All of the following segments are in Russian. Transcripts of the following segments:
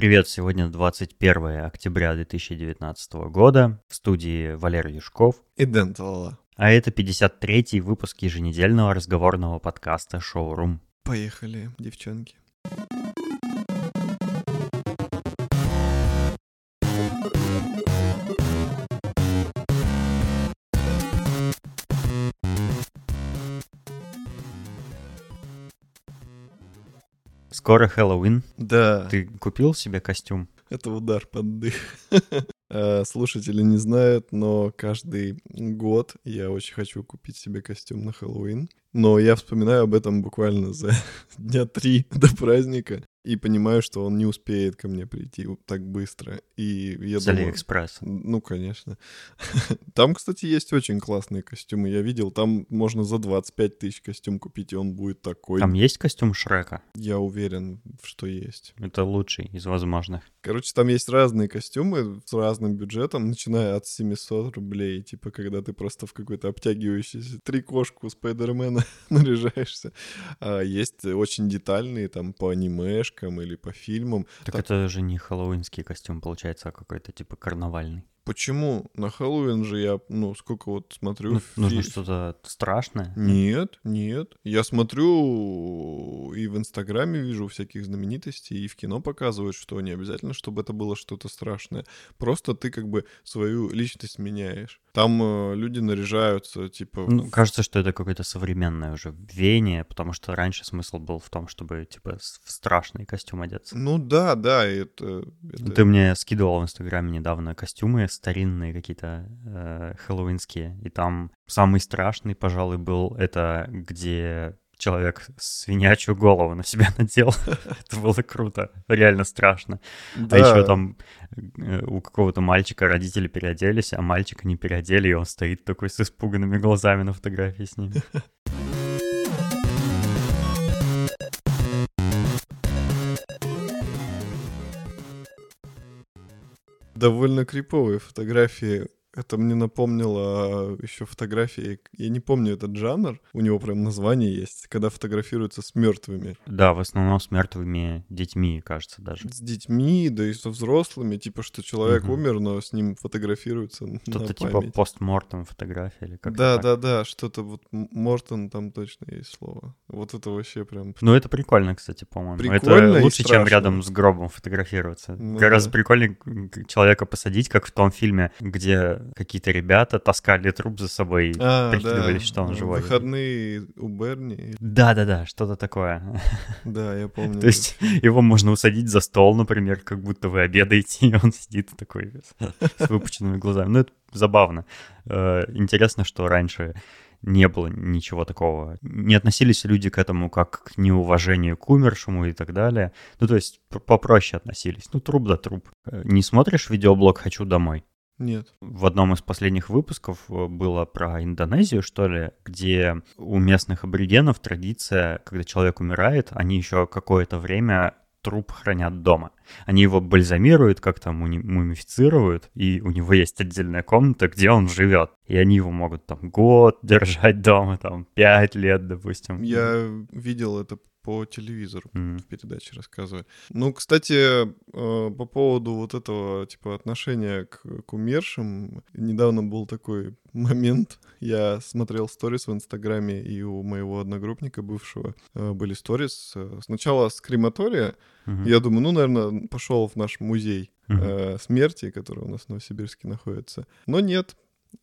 Привет, сегодня 21 октября 2019 года. В студии Валерий Юшков. И Дэн Талала. А это 53-й выпуск еженедельного разговорного подкаста «Шоурум». Поехали, девчонки. Скоро Хэллоуин. Да. Ты купил себе костюм? Это удар под дых. Э, слушатели не знают, но каждый год я очень хочу купить себе костюм на Хэллоуин. Но я вспоминаю об этом буквально за дня три до праздника и понимаю, что он не успеет ко мне прийти так быстро. И я С думаю... Алиэкспресс. Ну, конечно. Там, кстати, есть очень классные костюмы. Я видел, там можно за 25 тысяч костюм купить, и он будет такой. Там есть костюм Шрека? Я уверен, что есть. Это лучший из возможных. Короче, там есть разные костюмы с разным бюджетом, начиная от 700 рублей, типа, когда ты просто в какой-то обтягивающийся трикошку Спайдермена наряжаешься. А есть очень детальные, там, по анимешкам или по фильмам. Так Там- это же не хэллоуинский костюм, получается, а какой-то типа карнавальный. Почему? На Хэллоуин же я, ну, сколько вот смотрю... Ну, нужно что-то страшное. Нет, нет. Я смотрю и в Инстаграме вижу всяких знаменитостей, и в кино показывают, что не обязательно, чтобы это было что-то страшное. Просто ты как бы свою личность меняешь. Там э, люди наряжаются, типа... Ну, кажется, что это какое-то современное уже веяние, потому что раньше смысл был в том, чтобы, типа, в страшный костюм одеться. Ну да, да, это... это- Ты мне скидывал в Инстаграме недавно костюмы старинные какие-то, э, хэллоуинские, и там самый страшный, пожалуй, был это, где человек свинячью голову на себя надел. Это было круто, реально страшно. А Да. еще там э, у какого-то мальчика родители переоделись, а мальчика не переодели, и он стоит такой с испуганными глазами на фотографии с ними. довольно криповые фотографии. Это мне напомнило еще фотографии, я не помню этот жанр, у него прям название есть, когда фотографируются с мертвыми. Да, в основном с мертвыми детьми, кажется, даже. С детьми, да и со взрослыми, типа, что человек Мгм. умер, но с ним фотографируются Что-то типа память. постмортем фотография или как-то Да, так. да, да, что-то вот Мортон там точно есть слово. Вот это вообще прям... Ну, это прикольно, кстати, по-моему. Прикольно это лучше, чем рядом с гробом фотографироваться. Ну Гораздо да. прикольнее человека посадить, как в том фильме, где какие-то ребята таскали труп за собой и А, прикидывались, да, что он живой. Выходные у Берни. Да-да-да, что-то такое. Да, я помню. То есть его можно усадить за стол, например, как будто вы обедаете, и он сидит такой с выпученными глазами. Ну, это забавно. Э, Интересно, что раньше не было ничего такого. Не относились люди к этому как к неуважению к умершему и так далее. Ну, то есть попроще относились. Ну, труп да труп. Э, Не смотришь видеоблог «Хочу домой»? Нет. В одном из последних выпусков э, было про Индонезию, что ли, где у местных аборигенов традиция, когда человек умирает, они еще какое-то время труп хранят дома. Они его бальзамируют, как-то муни- мумифицируют, и у него есть отдельная комната, где он живет. И они его могут там год держать дома, там пять лет, допустим. Я видел это по телевизору. М. в передаче рассказываю. Ну, кстати, э, по поводу вот этого, типа, отношения к, к умершим, недавно был такой момент, я смотрел сторис в Инстаграме, и у моего одногруппника бывшего э, были сторис. э, Сначала с крематория, Мгм. я думаю, ну, наверное, пошел в наш музей Мгм. э, смерти, который у нас в Новосибирске находится. Но нет.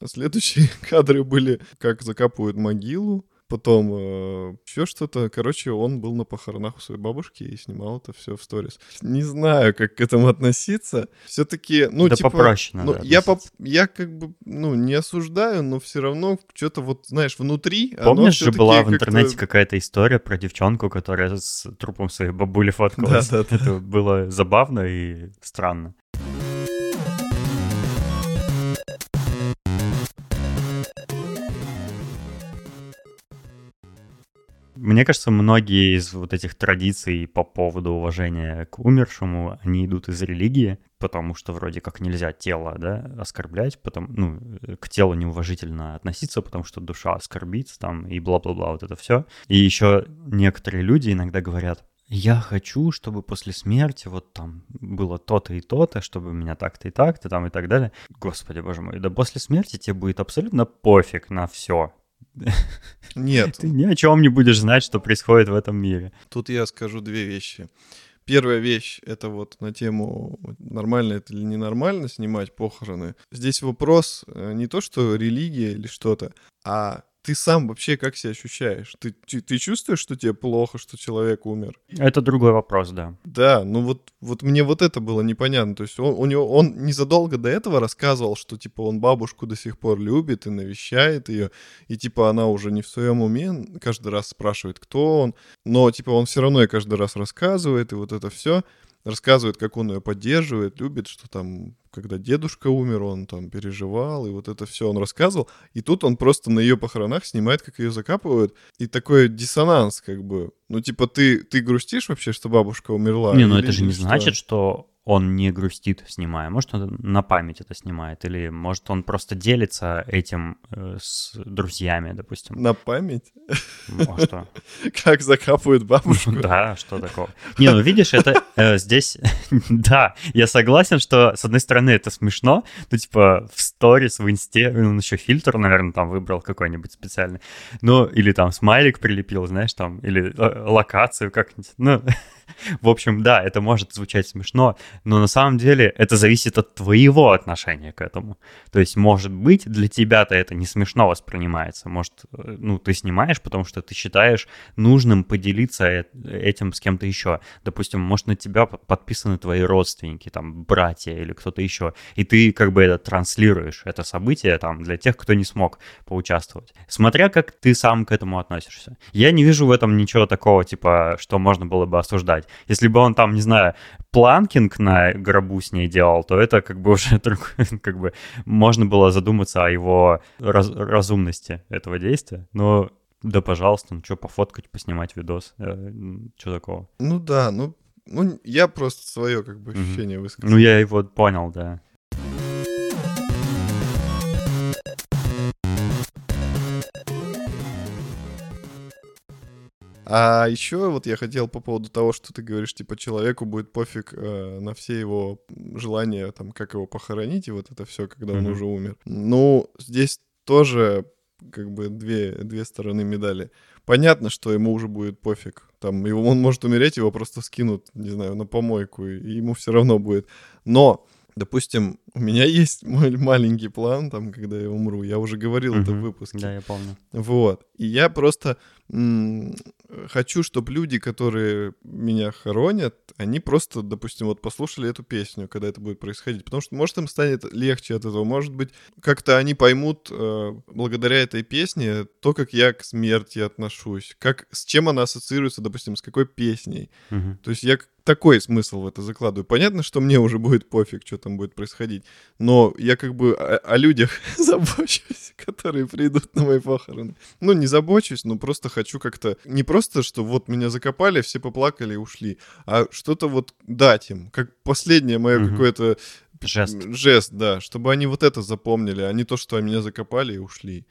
Следующие кадры были, как закапывают могилу, потом еще что-то. Короче, он был на похоронах у своей бабушки и снимал это все в сторис. Не знаю, как к этому относиться. Все-таки, ну, Да типа... попроще ну, надо я, поп- я как бы, ну, не осуждаю, но все равно что-то вот, знаешь, внутри... Помнишь же была в как-то- интернете какая-то история про девчонку, которая с трупом своей бабули фоткалась? Да-да-да. Это было забавно и странно. Мне кажется, многие из вот этих традиций по поводу уважения к умершему, они идут из религии, потому что вроде как нельзя тело, да, оскорблять, потом, ну, э, к телу неуважительно относиться, потому что душа оскорбится там и бла-бла-бла, вот это все. И еще некоторые люди иногда говорят, я хочу, чтобы после смерти вот там было то-то и то-то, чтобы меня так-то и так-то там и так далее. Господи, боже мой, да после смерти тебе будет абсолютно пофиг на все. Нет. Ты ни о чем не будешь знать, что происходит в этом мире. Тут я скажу две вещи. Первая вещь — это вот на тему, нормально это или ненормально снимать похороны. Здесь вопрос э, не то, что религия или что-то, а ты сам вообще как себя ощущаешь? Ты, ты, ты чувствуешь, что тебе плохо, что человек умер? Это другой вопрос, да. Да, ну вот, вот мне вот это было непонятно. То есть он, у него, он незадолго до этого рассказывал, что типа он бабушку до сих пор любит и навещает ее, и типа она уже не в своем уме, каждый раз спрашивает, кто он, но типа он все равно и каждый раз рассказывает, и вот это все рассказывает, как он ее поддерживает, любит, что там, когда дедушка умер, он там переживал, и вот это все он рассказывал. И тут он просто на ее похоронах снимает, как ее закапывают. И такой диссонанс, как бы. Ну, типа, ты, ты грустишь вообще, что бабушка умерла? Не, ну это же не что? значит, что он не грустит, снимая. Может, он на память это снимает, или может, он просто делится этим э, с друзьями, допустим. На память? Ну, а что? Как закапывают бабушку? Да, что такого? Не, ну видишь, это э, здесь... Да, я согласен, что, с одной стороны, это смешно, ну, типа, в сторис, в инсте, он еще фильтр, наверное, там выбрал какой-нибудь специальный, ну, или там смайлик прилепил, знаешь, там, или э, локацию как-нибудь, ну, В общем, да, это может звучать смешно, но на самом деле это зависит от твоего отношения к этому. То есть, может быть, для тебя-то это не смешно воспринимается. Может, э, ну, ты снимаешь, потому что ты считаешь нужным поделиться э, этим с кем-то еще. Допустим, может, на тебя подписаны твои родственники, там, братья или кто-то еще, и ты как бы это транслируешь, это событие там для тех, кто не смог поучаствовать. Смотря как ты сам к этому относишься. Я не вижу в этом ничего такого, типа, что можно было бы осуждать сказать. Если бы он там, не знаю, планкинг на гробу с ней делал, то это как бы уже как бы можно было задуматься о его раз, разумности этого действия. Но да, пожалуйста, ну что, пофоткать, поснимать видос, э, что такого? Ну да, ну, ну я просто свое как бы ощущение mm-hmm. высказал. Ну я его понял, да. А еще вот я хотел по поводу того, что ты говоришь, типа, человеку будет пофиг э, на все его желания, там, как его похоронить, и вот это все, когда mm-hmm. он уже умер. Ну, здесь тоже как бы две, две стороны медали. Понятно, что ему уже будет пофиг. Там его, он может умереть, его просто скинут, не знаю, на помойку, и ему все равно будет. Но допустим, у меня есть мой маленький план, там, когда я умру. Я уже говорил uh-huh. это в выпуске. Да, я помню. Вот. И я просто м- хочу, чтобы люди, которые меня хоронят, они просто, допустим, вот послушали эту песню, когда это будет происходить. Потому что, может, им станет легче от этого. Может быть, как-то они поймут э, благодаря этой песне то, как я к смерти отношусь. Как, с чем она ассоциируется, допустим, с какой песней. Uh-huh. То есть я такой смысл в это закладываю. Понятно, что мне уже будет пофиг, что там будет происходить, но я как бы о, о людях забочусь, которые придут на мои похороны. Ну, не забочусь, но просто хочу как-то... Не просто, что вот меня закопали, все поплакали и ушли, а что-то вот дать им, как последнее мое угу. какое-то... Жест. Жест, да, чтобы они вот это запомнили, а не то, что меня закопали и ушли.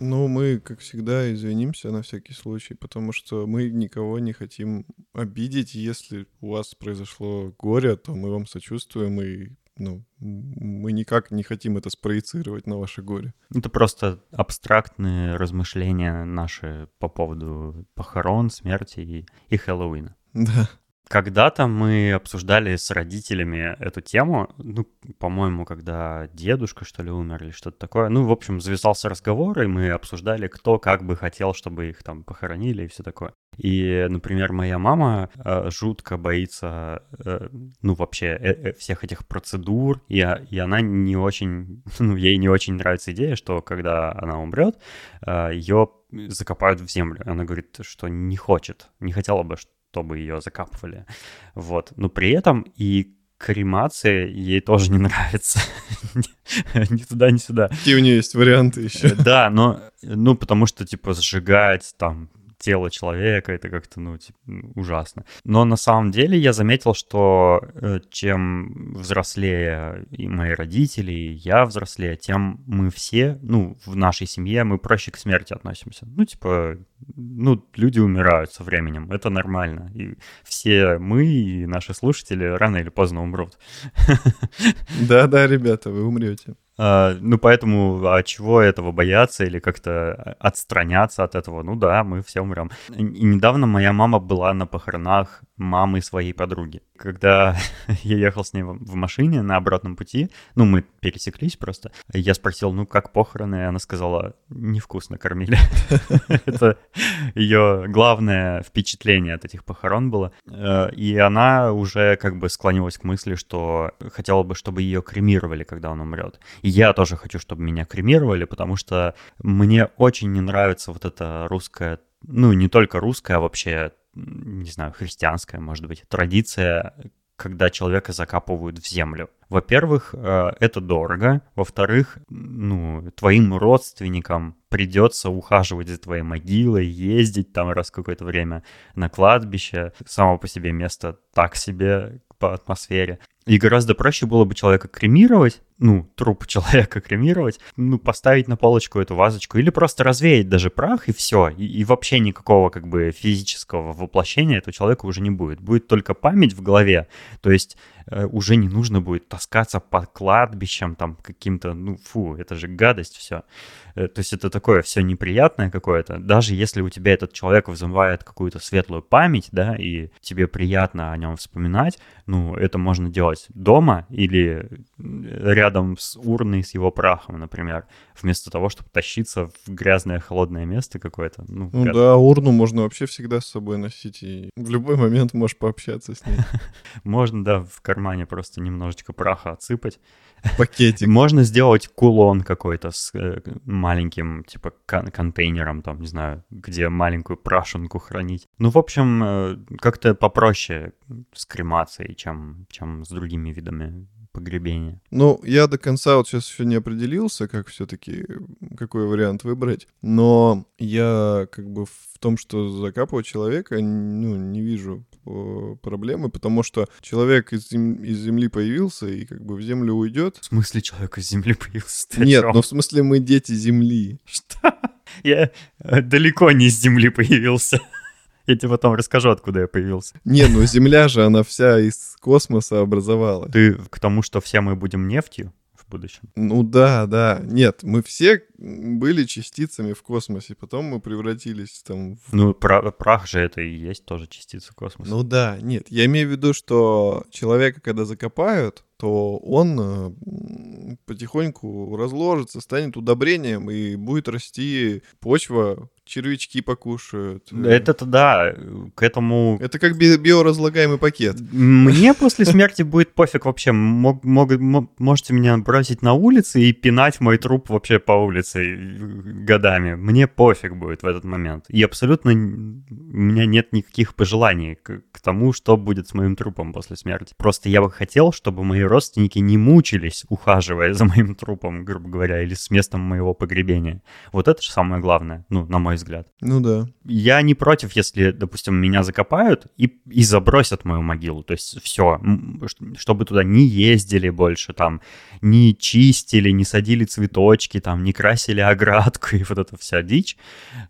Ну, мы, как всегда, извинимся на всякий случай, потому что мы никого не хотим обидеть. Если у вас произошло горе, то мы вам сочувствуем и ну, мы никак не хотим это спроецировать на ваше горе. Это просто абстрактные размышления наши по поводу похорон, смерти и, и Хэллоуина. Да. Когда-то мы обсуждали с родителями эту тему, ну, по-моему, когда дедушка, что ли, умер или что-то такое. Ну, в общем, завязался разговор, и мы обсуждали, кто как бы хотел, чтобы их там похоронили и все такое. И, например, моя мама э, жутко боится, э, ну, вообще э, э всех этих процедур, и, и она не очень, ну, ей не очень нравится идея, что когда она умрет, э, ее закопают в землю. Она говорит, что не хочет, не хотела бы, чтобы ее закапывали. Вот. Но при этом и кремация ей тоже не нравится. ни туда, ни сюда. Какие у нее есть варианты еще? Да, но, ну, потому что, типа, сжигать там тело человека, это как-то, ну, типа, ужасно. Но на самом деле я заметил, что э, чем взрослее и мои родители, и я взрослее, тем мы все, ну, в нашей семье мы проще к смерти относимся. Ну, типа, ну, люди умирают со временем, это нормально. И все мы и наши слушатели рано или поздно умрут. Да-да, ребята, вы умрете. А, ну, поэтому, а чего этого бояться или как-то отстраняться от этого? Ну да, мы все умрем. И недавно моя мама была на похоронах мамы своей подруги. Когда я ехал с ней в машине на обратном пути, ну, мы пересеклись просто, я спросил, ну, как похороны? И она сказала, невкусно кормили. Это ее главное впечатление от этих похорон было. Э, и она уже как бы склонилась к мысли, что хотела бы, чтобы ее кремировали, когда он умрет. И я тоже хочу, чтобы меня кремировали, потому что мне очень не нравится вот эта русская ну, не только русская, а вообще не знаю, христианская, может быть, традиция, когда человека закапывают в землю. Во-первых, э, это дорого. Во-вторых, ну, твоим родственникам придется ухаживать за твоей могилой, ездить там раз какое-то время на кладбище. Само по себе место так себе по атмосфере. И гораздо проще было бы человека кремировать, ну, труп человека кремировать, ну, поставить на полочку эту вазочку или просто развеять даже прах и все. И, и вообще никакого как бы физического воплощения этого человека уже не будет. Будет только память в голове. То есть уже не нужно будет таскаться по кладбищам, там каким-то, ну фу, это же гадость все. Э, то есть это такое все неприятное какое-то. Даже если у тебя этот человек вызывает какую-то светлую память, да, и тебе приятно о нем вспоминать, ну, это можно делать дома или рядом с урной с его прахом, например, вместо того, чтобы тащиться в грязное холодное место какое-то. Ну, ну да, урну можно вообще всегда с собой носить, и в любой момент можешь пообщаться с ней. Можно, да, в кармане просто немножечко праха отсыпать. Пакетик. Можно сделать кулон какой-то с э, маленьким, типа, кон- контейнером, там, не знаю, где маленькую прашенку хранить. Ну, в общем, э, как-то попроще с кремацией, чем, чем с другими видами погребения. Ну, я до конца вот сейчас еще не определился, как все-таки, какой вариант выбрать, но я как бы в том, что закапывать человека, ну, не вижу э, проблемы, потому что человек из, зем- из земли появился и как бы в землю уйдет. В смысле человек из земли появился? Ты Нет, но ну, в смысле мы дети земли. Что? Я э, далеко не из земли появился. Я тебе потом расскажу, откуда я появился. Не, ну Земля же, она вся из космоса образовала. Ты к тому, что все мы будем нефтью? в будущем. Ну да, да. Нет, мы все были частицами в космосе, потом мы превратились там в... Ну, прах же это и есть тоже частица космоса. Ну да, нет. Я имею в виду, что человека, когда закопают, то он э, потихоньку разложится, станет удобрением и будет расти почва, червячки покушают. Это-то да, к этому... Это как би- биоразлагаемый пакет. Мне после смерти будет пофиг вообще. Мог, мог, можете меня бросить на улице и пинать мой труп вообще по улице годами. Мне пофиг будет в этот момент. И абсолютно у меня нет никаких пожеланий к, к тому, что будет с моим трупом после смерти. Просто я бы хотел, чтобы мои родственники не мучились, ухаживая за моим трупом, грубо говоря, или с местом моего погребения. Вот это же самое главное, ну, на мой взгляд. Ну да. Я не против, если, допустим, меня закопают и, и забросят мою могилу. То есть все, чтобы туда не ездили больше, там, не чистили, не садили цветочки, там, не красили оградку и вот эта вся дичь.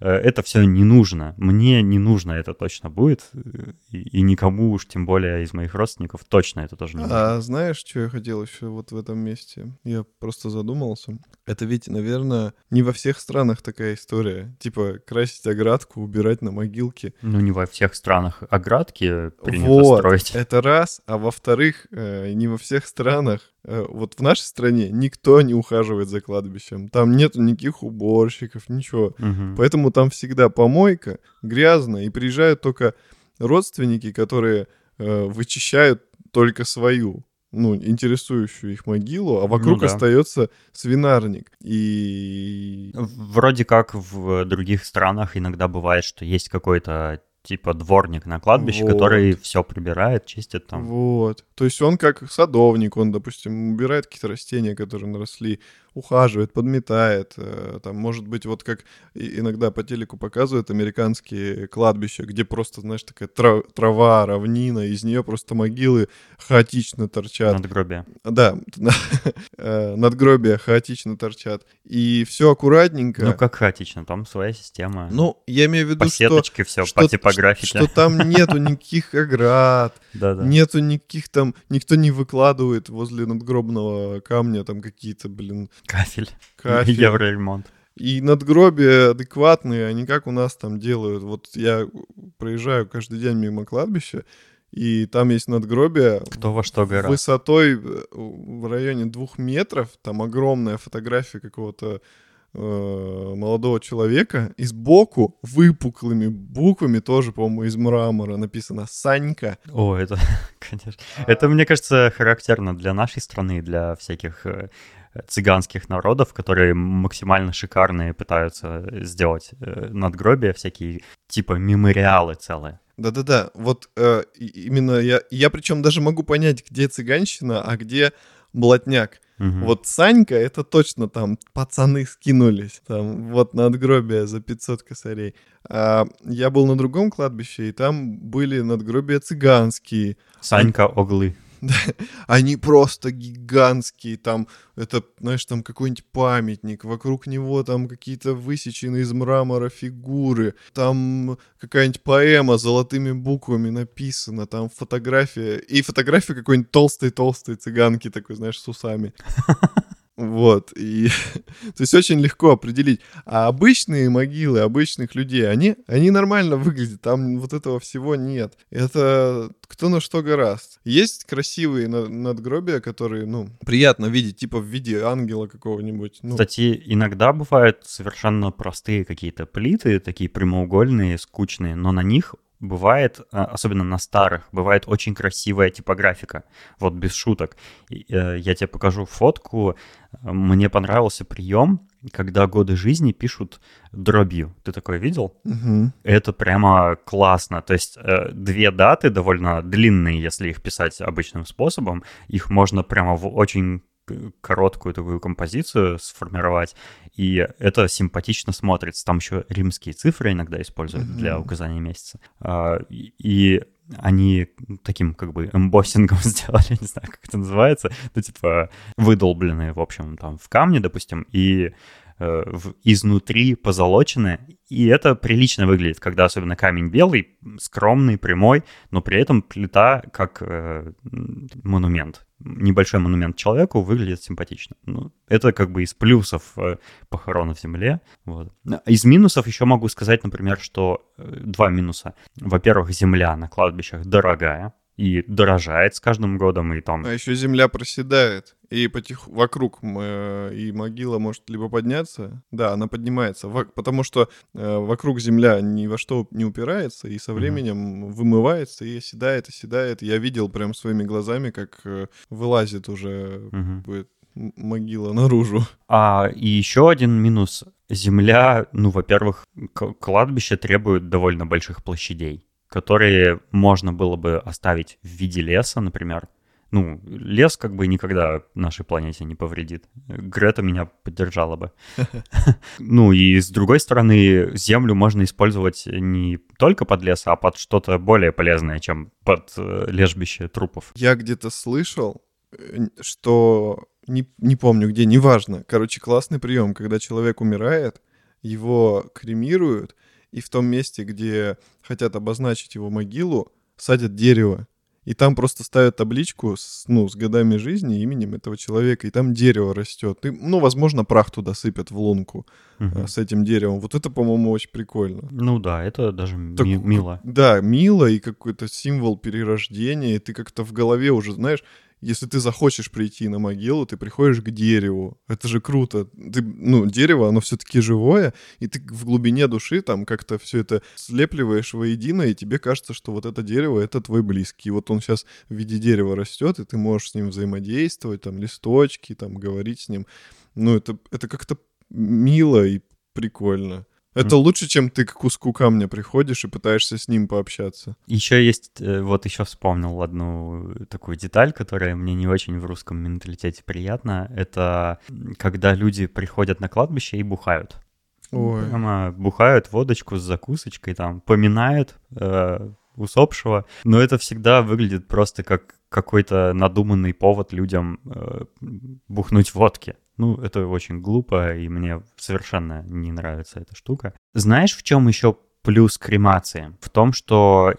Э, это все не нужно. Мне не нужно это точно будет. Э, и, и никому уж, тем более из моих родственников, точно это тоже не нужно. А знаешь, что я хотел еще вот в этом месте? Я просто задумался. Это ведь, наверное, не во всех странах такая история. Типа красить оградку, убирать на могилке. Ну, не во всех странах оградки принято вот, строить. это раз. А во-вторых, э, не во всех странах э, вот в нашей стране никто не ухаживает за кладбищем. Там нет никаких уборщиков, ничего. Угу. Поэтому там всегда помойка, грязно, и приезжают только родственники, которые э, вычищают только свою ну, интересующую их могилу, а вокруг ну, да. остается свинарник. И... Вроде как в других странах иногда бывает, что есть какой-то типа дворник на кладбище, вот. который все прибирает, чистит там. Вот. То есть он как садовник, он, допустим, убирает какие-то растения, которые наросли, ухаживает, подметает. Э, там, может быть, вот как иногда по телеку показывают американские кладбища, где просто, знаешь, такая трава, равнина, из нее просто могилы хаотично торчат. Надгробия. Да, э, надгробия хаотично торчат. И все аккуратненько. Ну, как хаотично, там своя система. Ну, я имею в виду, по что... все, что, по типографике. Что там нету никаких оград, нету никаких там... Никто не выкладывает возле надгробного камня там какие-то, блин... Кафель. Кафель. Евроремонт. И надгробия адекватные, они как у нас там делают. Вот я проезжаю каждый день мимо кладбища, и там есть надгробие. Кто во что гора. Высотой э, в районе двух метров. Там огромная фотография какого-то э, молодого человека. И сбоку выпуклыми буквами, тоже, по-моему, из мрамора написано «Санька». О, это, конечно. Это, мне кажется, характерно для нашей страны, для всяких э, цыганских народов, которые максимально шикарные пытаются сделать э, надгробия, всякие типа мемориалы целые. Да-да-да, вот э, именно я, я причем даже могу понять, где цыганщина, а где блатняк. Угу. Вот Санька, это точно там пацаны скинулись, там вот надгробие за 500 косарей. А я был на другом кладбище, и там были надгробия цыганские. Санька Оглы. Они просто гигантские, там, это, знаешь, там какой-нибудь памятник, вокруг него там какие-то высеченные из мрамора фигуры, там какая-нибудь поэма золотыми буквами написана, там фотография, и фотография какой-нибудь толстой-толстой цыганки такой, знаешь, с усами. Вот, и то есть очень легко определить. А обычные могилы обычных людей, они, они нормально выглядят, там вот этого всего нет. Это кто на что гораст. Есть красивые надгробия, которые, ну, приятно видеть, типа в виде ангела какого-нибудь. Ну. Кстати, иногда бывают совершенно простые какие-то плиты, такие прямоугольные, скучные, но на них бывает, а, особенно на старых, бывает очень красивая типографика, вот без шуток. Э, я тебе покажу фотку. Мне понравился прием, когда годы жизни пишут дробью. Ты такое видел? Угу. Это прямо классно. То есть э, две даты довольно длинные, если их писать обычным способом. Их можно прямо в очень короткую такую композицию сформировать, и это симпатично смотрится. Там еще римские цифры иногда используют mm-hmm. для указания месяца. А, и они таким как бы эмбоссингом сделали, не знаю, как это называется, ну, типа, выдолбленные, в общем, там, в камне, допустим, и э, в, изнутри позолочены, и это прилично выглядит, когда особенно камень белый, скромный, прямой, но при этом плита как э, монумент, небольшой монумент человеку выглядит симпатично. Ну, это как бы из плюсов э, похорона в земле. Вот. Из минусов еще могу сказать, например, что э, два минуса. Во-первых, земля на кладбищах дорогая и дорожает с каждым годом, и там... А еще земля проседает, и потих... вокруг э, и могила может либо подняться, да, она поднимается, потому что э, вокруг земля ни во что не упирается, и со временем угу. вымывается, и оседает, оседает. Я видел прям своими глазами, как э, вылазит уже угу. будет могила наружу. А и еще один минус. Земля, ну, во-первых, кладбище требует довольно больших площадей которые можно было бы оставить в виде леса, например. Ну, лес как бы никогда нашей планете не повредит. Грета меня поддержала бы. Ну и с другой стороны, землю можно использовать не только под лес, а под что-то более полезное, чем под э, лежбище трупов. Я где-то слышал, э, что не, не помню где, неважно. Короче, классный прием, когда человек умирает, его кремируют, и в том месте, где хотят обозначить его могилу, садят дерево. И там просто ставят табличку с, ну, с годами жизни, именем этого человека, и там дерево растет. И, ну, возможно, прах туда сыпят в лунку угу. с этим деревом. Вот это, по-моему, очень прикольно. Ну да, это даже так, ми- мило. Да, мило и какой-то символ перерождения. И ты как-то в голове уже, знаешь, если ты захочешь прийти на могилу, ты приходишь к дереву. Это же круто. Ты, ну, дерево, оно все-таки живое, и ты в глубине души там как-то все это слепливаешь воедино, и тебе кажется, что вот это дерево — это твой близкий. Вот он сейчас в виде дерева растет, и ты можешь с ним взаимодействовать, там, листочки, там, говорить с ним. Ну, это, это как-то мило и прикольно. Это лучше, чем ты к куску камня приходишь и пытаешься с ним пообщаться. Еще есть, э, вот еще вспомнил одну такую деталь, которая мне не очень в русском менталитете приятна. Это когда люди приходят на кладбище и бухают. Ой. Прямо бухают водочку с закусочкой, там, поминают э, усопшего. Но это всегда выглядит просто как какой-то надуманный повод людям э, бухнуть водки. Ну, это очень глупо, и мне совершенно не нравится эта штука. Знаешь, в чем еще плюс кремации? В том, что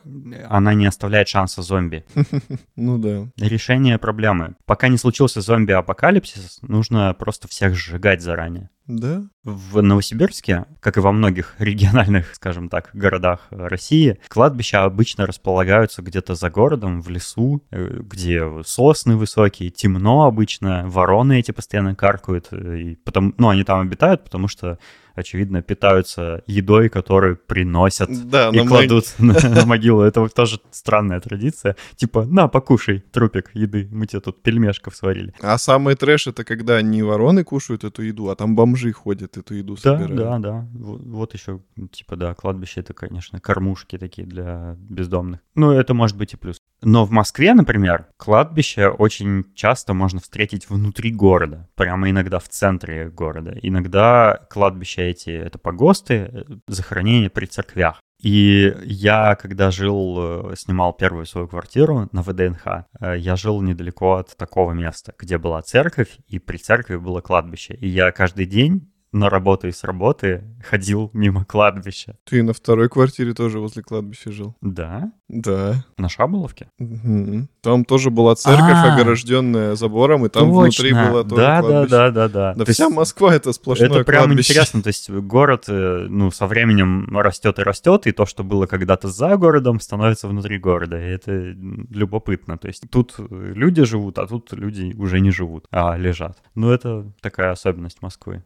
она не оставляет шанса зомби. Ну да. Решение проблемы. Пока не случился зомби-апокалипсис, нужно просто всех сжигать заранее. Да? В Новосибирске, как и во многих региональных, скажем так, городах России, кладбища обычно располагаются где-то за городом, в лесу, э, где сосны высокие, темно обычно, вороны эти постоянно каркают, э, и потом, ну, они там обитают, потому что очевидно, питаются едой, которую приносят Да, и кладут на, на могилу. Это тоже странная традиция. Типа, на, покушай трупик еды, мы тебе тут пельмешков сварили. А самый трэш это когда не вороны кушают эту еду, а там бомжи ходят эту еду Да, собирают. да, да. Вот, вот еще, типа, да, кладбище это, конечно, кормушки такие для бездомных. Ну, это может быть и плюс. Но в Москве, например, кладбище очень часто можно встретить внутри города, прямо иногда в центре города. Иногда кладбища эти — это погосты, э, захоронения при церквях. И я, когда жил, э, снимал первую свою квартиру на ВДНХ, э, я жил недалеко от такого места, где была церковь, и при церкви было кладбище. И я каждый день на работу и с работы ходил мимо кладбища. Ты на второй квартире тоже возле кладбища жил? Да? Да. На Шаболовке? Мгм. Там тоже была церковь, А. огороженная забором, и там внутри Точно. было тоже да, да, кладбище. да, да, да. Да То вся есть Москва это сплошное Это прям кладбище. интересно, то есть город, э, ну, со временем растет и растет, и то, что было когда-то за городом, становится внутри города, и это любопытно. То есть тут э, люди живут, а тут люди уже не живут, а лежат. Ну, это такая особенность Москвы.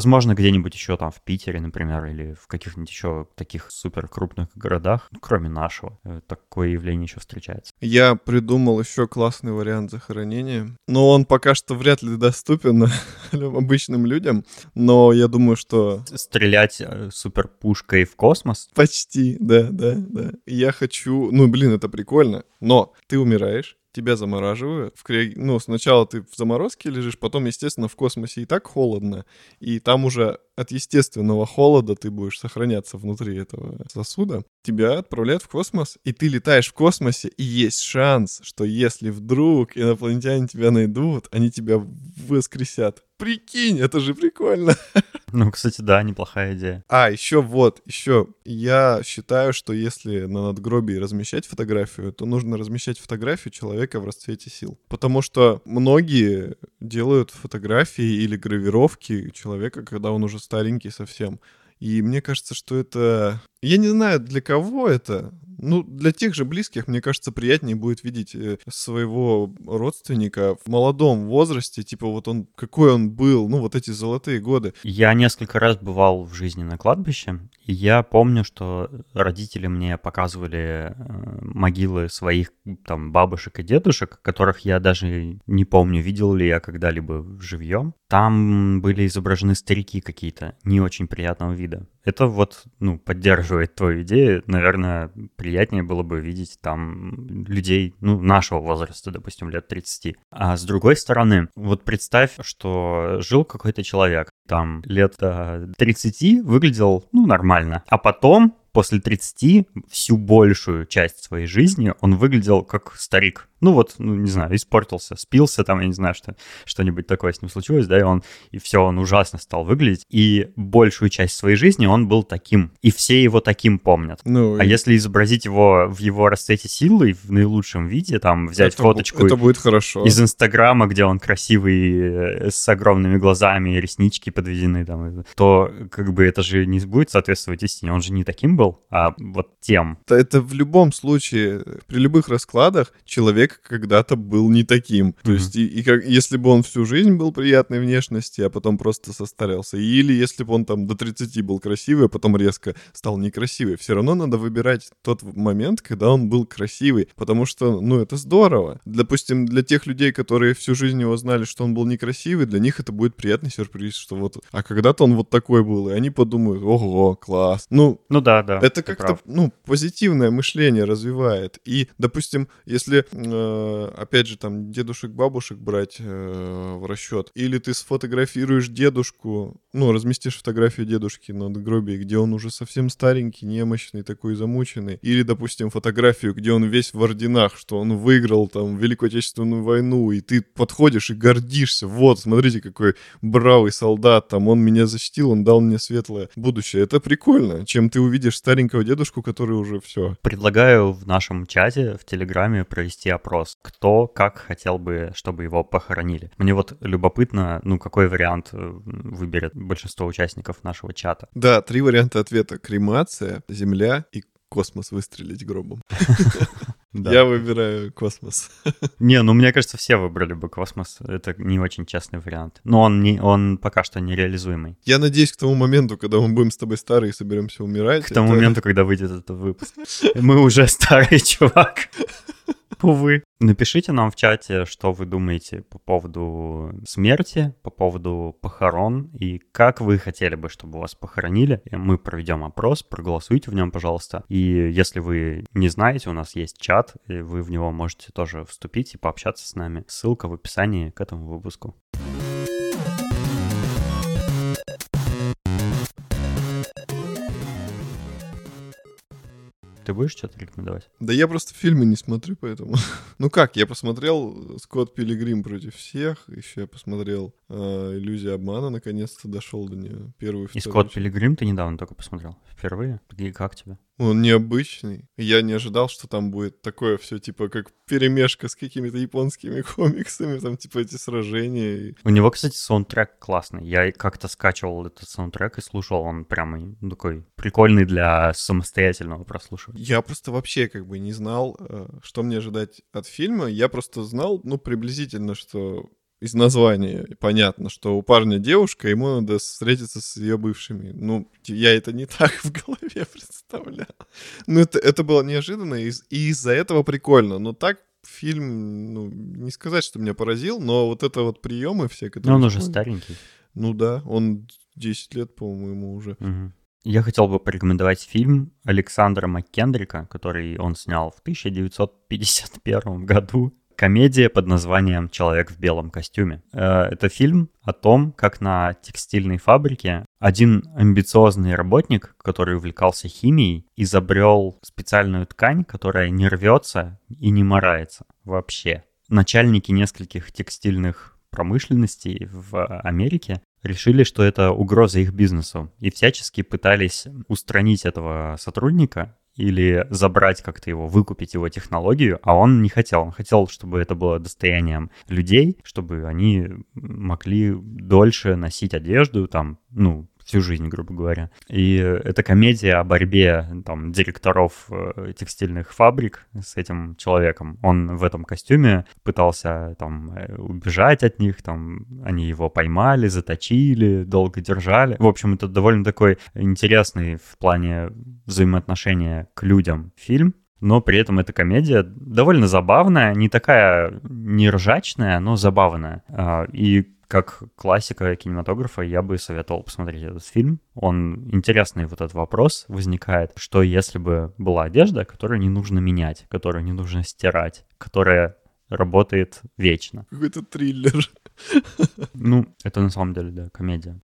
Возможно, где-нибудь еще там в Питере, например, или в каких-нибудь еще таких супер крупных городах, ну, кроме нашего, э, такое явление еще встречается. Я придумал еще классный вариант захоронения. Но он пока что вряд ли доступен обычным людям. Но я думаю, что Стрелять э, супер пушкой в космос почти, да, да, да. Я хочу... Ну, блин, это прикольно. Но ты умираешь, тебя замораживают. В кри- Ну, сначала ты в заморозке лежишь, потом, естественно, в космосе и так холодно. И там уже от естественного холода ты будешь сохраняться внутри этого сосуда. Тебя отправляют в космос, и ты летаешь в космосе, и есть шанс, что если вдруг инопланетяне тебя найдут, они тебя воскресят. Прикинь, это же прикольно. Ну, кстати, да, неплохая идея. А, еще вот, еще. Я считаю, что если на надгробии размещать фотографию, то нужно размещать фотографию человека в расцвете сил. Потому что многие делают фотографии или гравировки человека, когда он уже старенький совсем. И мне кажется, что это... Я не знаю, для кого это. Ну, для тех же близких, мне кажется, приятнее будет видеть э, своего родственника в молодом возрасте, типа вот он, какой он был, ну, вот эти золотые годы. Я несколько раз бывал в жизни на кладбище, и я помню, что родители мне показывали э, могилы своих там бабушек и дедушек, которых я даже не помню, видел ли я когда-либо живьем. Там были изображены старики какие-то, не очень приятного вида. Это вот, ну, поддерживает твою идею. Наверное, приятнее было бы видеть там людей, ну, нашего возраста, допустим, лет 30. А с другой стороны, вот представь, что жил какой-то человек, там лет до 30 выглядел, ну, нормально. А потом, после 30, всю большую часть своей жизни он выглядел как старик. Ну вот, ну не знаю, испортился, спился там, я не знаю, что, что-нибудь такое с ним случилось, да, и он, и все, он ужасно стал выглядеть. И большую часть своей жизни он был таким, и все его таким помнят. Ну, А и если изобразить его в его расцвете силы, в наилучшем виде, там, взять это бу- фоточку Это будет хорошо. из Инстаграма, где он красивый, э, с огромными глазами, реснички подведены, там, то как бы это же не будет соответствовать истине. Он же не таким был, а вот тем. Это, в любом случае, при любых раскладах человек когда-то был не таким. То Мгм. есть, и, и как, если бы он всю жизнь был приятной внешности, а потом просто состарился, или если бы он там до 30 был красивый, а потом резко стал некрасивый, все равно надо выбирать тот момент, когда он был красивый, потому что, ну, это здорово. Допустим, для тех людей, которые всю жизнь его знали, что он был некрасивый, для них это будет приятный сюрприз, что вот, а когда-то он вот такой был, и они подумают, ого, класс. Ну, Ну да, да. это как-то, ну, позитивное мышление развивает. И, допустим, если, э, опять же, там, дедушек, бабушек брать э, в расчет, или ты сфотографируешь дедушку, ну, разместишь фотографию дедушки на гробе, где он уже совсем старенький, немощный, такой замученный, или, допустим, фотографию, где он весь в орденах, что он выиграл там Великую Отечественную войну, и ты подходишь и гордишься, вот, смотрите, какой бравый солдат, там, он меня защитил, он дал мне светлое будущее. Это прикольно, чем ты увидишь старенького дедушку, который уже все. Предлагаю в нашем чате в Телеграме провести опрос, кто как хотел бы, чтобы его похоронили. Мне вот любопытно, ну, какой вариант э, выберет большинство участников нашего чата. Да, три варианта ответа. Кремация, земля и космос выстрелить гробом. Да. Я выбираю космос. Не, ну мне кажется, все выбрали бы космос. Это не очень честный вариант. Но он, не, он пока что нереализуемый. Я надеюсь, к тому моменту, когда мы будем с тобой старые и соберемся умирать. К тому это- моменту, когда выйдет этот выпуск. Мы уже старый чувак. Увы. Напишите нам в чате, что вы думаете по поводу смерти, по поводу похорон и как вы хотели бы, чтобы вас похоронили. Мы проведем опрос, проголосуйте в нем, пожалуйста. И если вы не знаете, у нас есть чат, и вы в него можете тоже вступить и пообщаться с нами. Ссылка в описании к этому выпуску. Ты будешь что-то рекомендовать? Да я просто фильмы не смотрю, поэтому... ну как, я посмотрел «Скотт Пилигрим против всех», еще я посмотрел э, «Иллюзия обмана», наконец-то дошел до нее, первую И Скотт. Пилигрим ты недавно только посмотрел? Впервые? И как тебе? Он необычный. Я не ожидал, что там будет такое все, типа, как перемешка с какими-то японскими комиксами, там, типа, эти сражения. У него, кстати, саундтрек классный. Я как-то скачивал этот саундтрек и слушал. Он прямо ну, такой прикольный для самостоятельного прослушивания. Я просто вообще как бы не знал, э, что мне ожидать от фильма. Я просто знал, ну, приблизительно, что из названия понятно, что у парня девушка, ему надо встретиться с ее бывшими. Ну, я это не так в голове представлял. Ну, это, это было неожиданно, и, и из-за этого прикольно. Но так фильм, ну, не сказать, что меня поразил, но вот это вот приемы все, Но которые... он уже старенький. Ну да, он 10 лет, по-моему, уже. Мгм. Я хотел бы порекомендовать фильм Александра Маккендрика, который он снял в 1951 году. Комедия под названием «Человек в белом костюме». Э, Это фильм о том, как на текстильной фабрике один амбициозный работник, который увлекался химией, изобрел специальную ткань, которая не рвется и не морается вообще. Начальники нескольких текстильных промышленностей в Америке решили, что это угроза их бизнесу, и всячески пытались устранить этого сотрудника или забрать как-то его, выкупить его технологию, а он не хотел. Он хотел, чтобы это было достоянием людей, чтобы они могли дольше носить одежду, там, ну, всю жизнь, грубо говоря. И это комедия о борьбе там, директоров э, текстильных фабрик с этим человеком. Он в этом костюме пытался там э, убежать от них, там они его поймали, заточили, долго держали. В общем, это довольно такой интересный в плане взаимоотношения к людям фильм. Но при этом эта комедия довольно забавная, не такая не ржачная, но забавная. А, И как классика кинематографа я бы советовал посмотреть этот фильм. Он интересный вот этот вопрос возникает, что если бы была одежда, которую не нужно менять, которую не нужно стирать, которая работает вечно. Какой-то триллер. Ну, это на самом деле, да, комедия.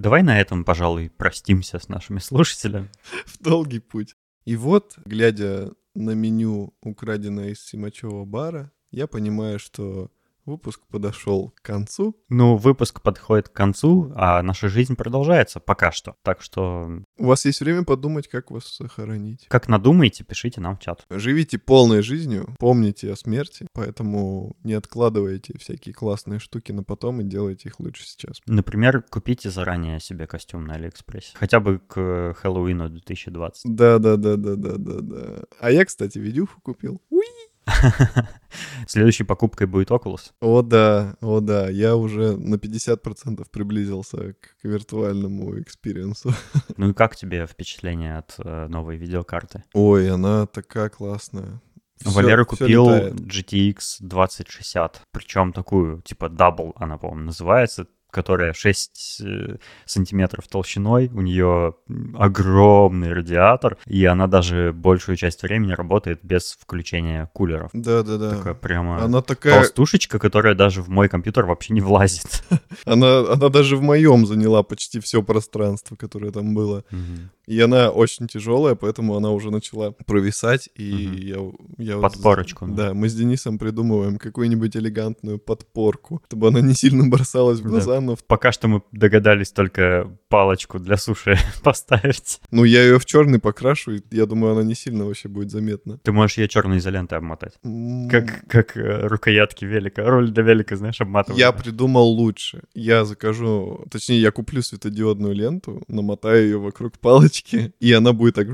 Давай на этом, пожалуй, простимся с нашими слушателями. в долгий путь. И вот, глядя на меню, украденное из Симачева бара, я понимаю, что выпуск подошел к концу. Ну, выпуск подходит к концу, а наша жизнь продолжается пока что. Так что... У вас есть время подумать, как вас сохранить. Как надумаете, пишите нам в чат. Живите полной жизнью, помните о смерти, поэтому не откладывайте всякие классные штуки на потом и делайте их лучше сейчас. Например, купите заранее себе костюм на Алиэкспрессе. Хотя бы к Хэллоуину 2020. Да-да-да-да-да-да-да. А я, кстати, видюху купил. Уи! Следующей покупкой будет Oculus. О да, о да, я уже на 50% приблизился к виртуальному experience у. Ну и как тебе впечатление от э, новой видеокарты? Ой, она такая классная. Всё- Валера купил. GTX 2060, причем такую, типа Double она, по-моему, называется, которая 6 э, сантиметров толщиной, у нее огромный радиатор, и она даже большую часть времени работает без включения кулеров. Да-да-да. Такая прямо Она такая, толстушечка, которая даже в мой компьютер вообще не влазит. она, она даже в моем заняла почти все пространство, которое там было. Мгм. И она очень тяжелая, поэтому она уже начала провисать, и Мгм. я, я вот Подпорочку, да. Да, мы с Денисом придумываем какую-нибудь элегантную подпорку, чтобы она не сильно бросалась в Да. глаза, но... в- Пока что мы догадались только палочку для суши поставить. Ну, я ее в черный покрашу, и я думаю, она не сильно вообще будет заметна. Ты можешь ее черной изолентой обмотать. М, Как, как э, рукоятки велика. Руль до велика, знаешь, обматывают. Я придумал лучше. Я закажу, точнее, я куплю светодиодную ленту, намотаю ее вокруг палочки, и она будет так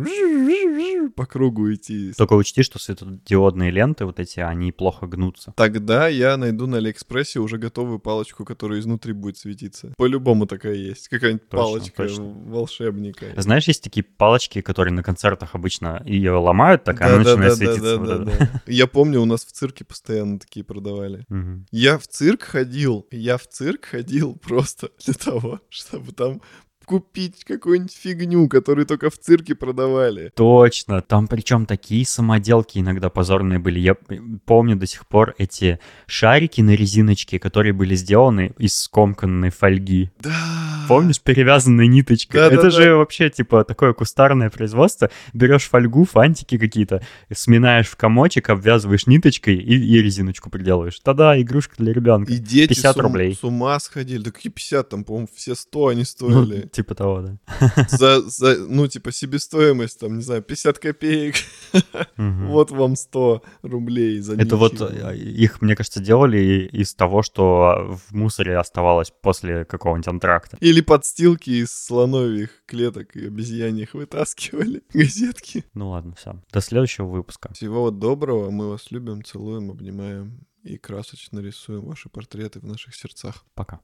по кругу идти. Только учти, что светодиодные ленты вот эти, они плохо гнутся. Тогда я найду на Алиэкспрессе уже готовую палочку, которая изнутри будет светиться. По-любому такая есть. Какая-нибудь Точно, палочка точно. волшебника. Знаешь, есть такие палочки, которые на концертах обычно ее ломают, так и она начинает светиться. вот это. Да-да-да-да-да. Я помню, у нас в цирке постоянно такие продавали. Я в цирк ходил, я в цирк ходил просто для того, чтобы там купить какую-нибудь фигню, которую только в цирке продавали. Точно, там причем такие самоделки иногда позорные были. Я п- помню до сих пор эти шарики на резиночке, которые были сделаны из скомканной фольги. Да. Помнишь, перевязанной ниточкой? Да-да-да. Это же вообще, типа, такое кустарное производство. Берешь фольгу, фантики какие-то, сминаешь в комочек, обвязываешь ниточкой и, и резиночку приделываешь. Тогда игрушка для ребенка. И дети 50 с, рублей. с ума сходили. Да какие 50, там, по-моему, все 100 они Ну, стоили. Типа того, да. За, за, ну, типа, себестоимость, там, не знаю, 50 копеек. Мгм. Вот вам 100 рублей за Это вот ничего. э, их, мне кажется, делали из того, что в мусоре оставалось после какого-нибудь антракта. Или подстилки из слоновьих клеток и обезьяньих вытаскивали. Газетки. Ну ладно, все. До следующего выпуска. Всего вот доброго. Мы вас любим, целуем, обнимаем и красочно рисуем ваши портреты в наших сердцах. Пока.